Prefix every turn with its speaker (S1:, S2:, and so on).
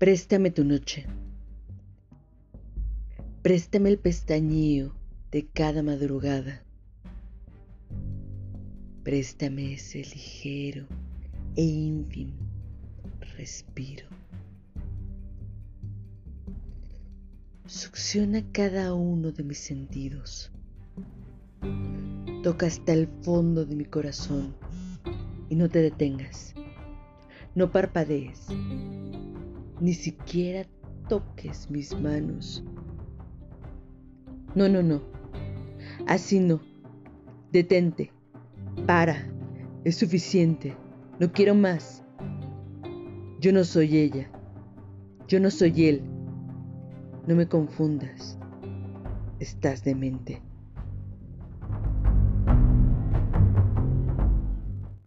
S1: Préstame tu noche. Préstame el pestañeo de cada madrugada. Préstame ese ligero e ínfimo respiro. Succiona cada uno de mis sentidos. Toca hasta el fondo de mi corazón y no te detengas. No parpadees. Ni siquiera toques mis manos. No, no, no. Así no. Detente. Para. Es suficiente. No quiero más. Yo no soy ella. Yo no soy él. No me confundas. Estás demente.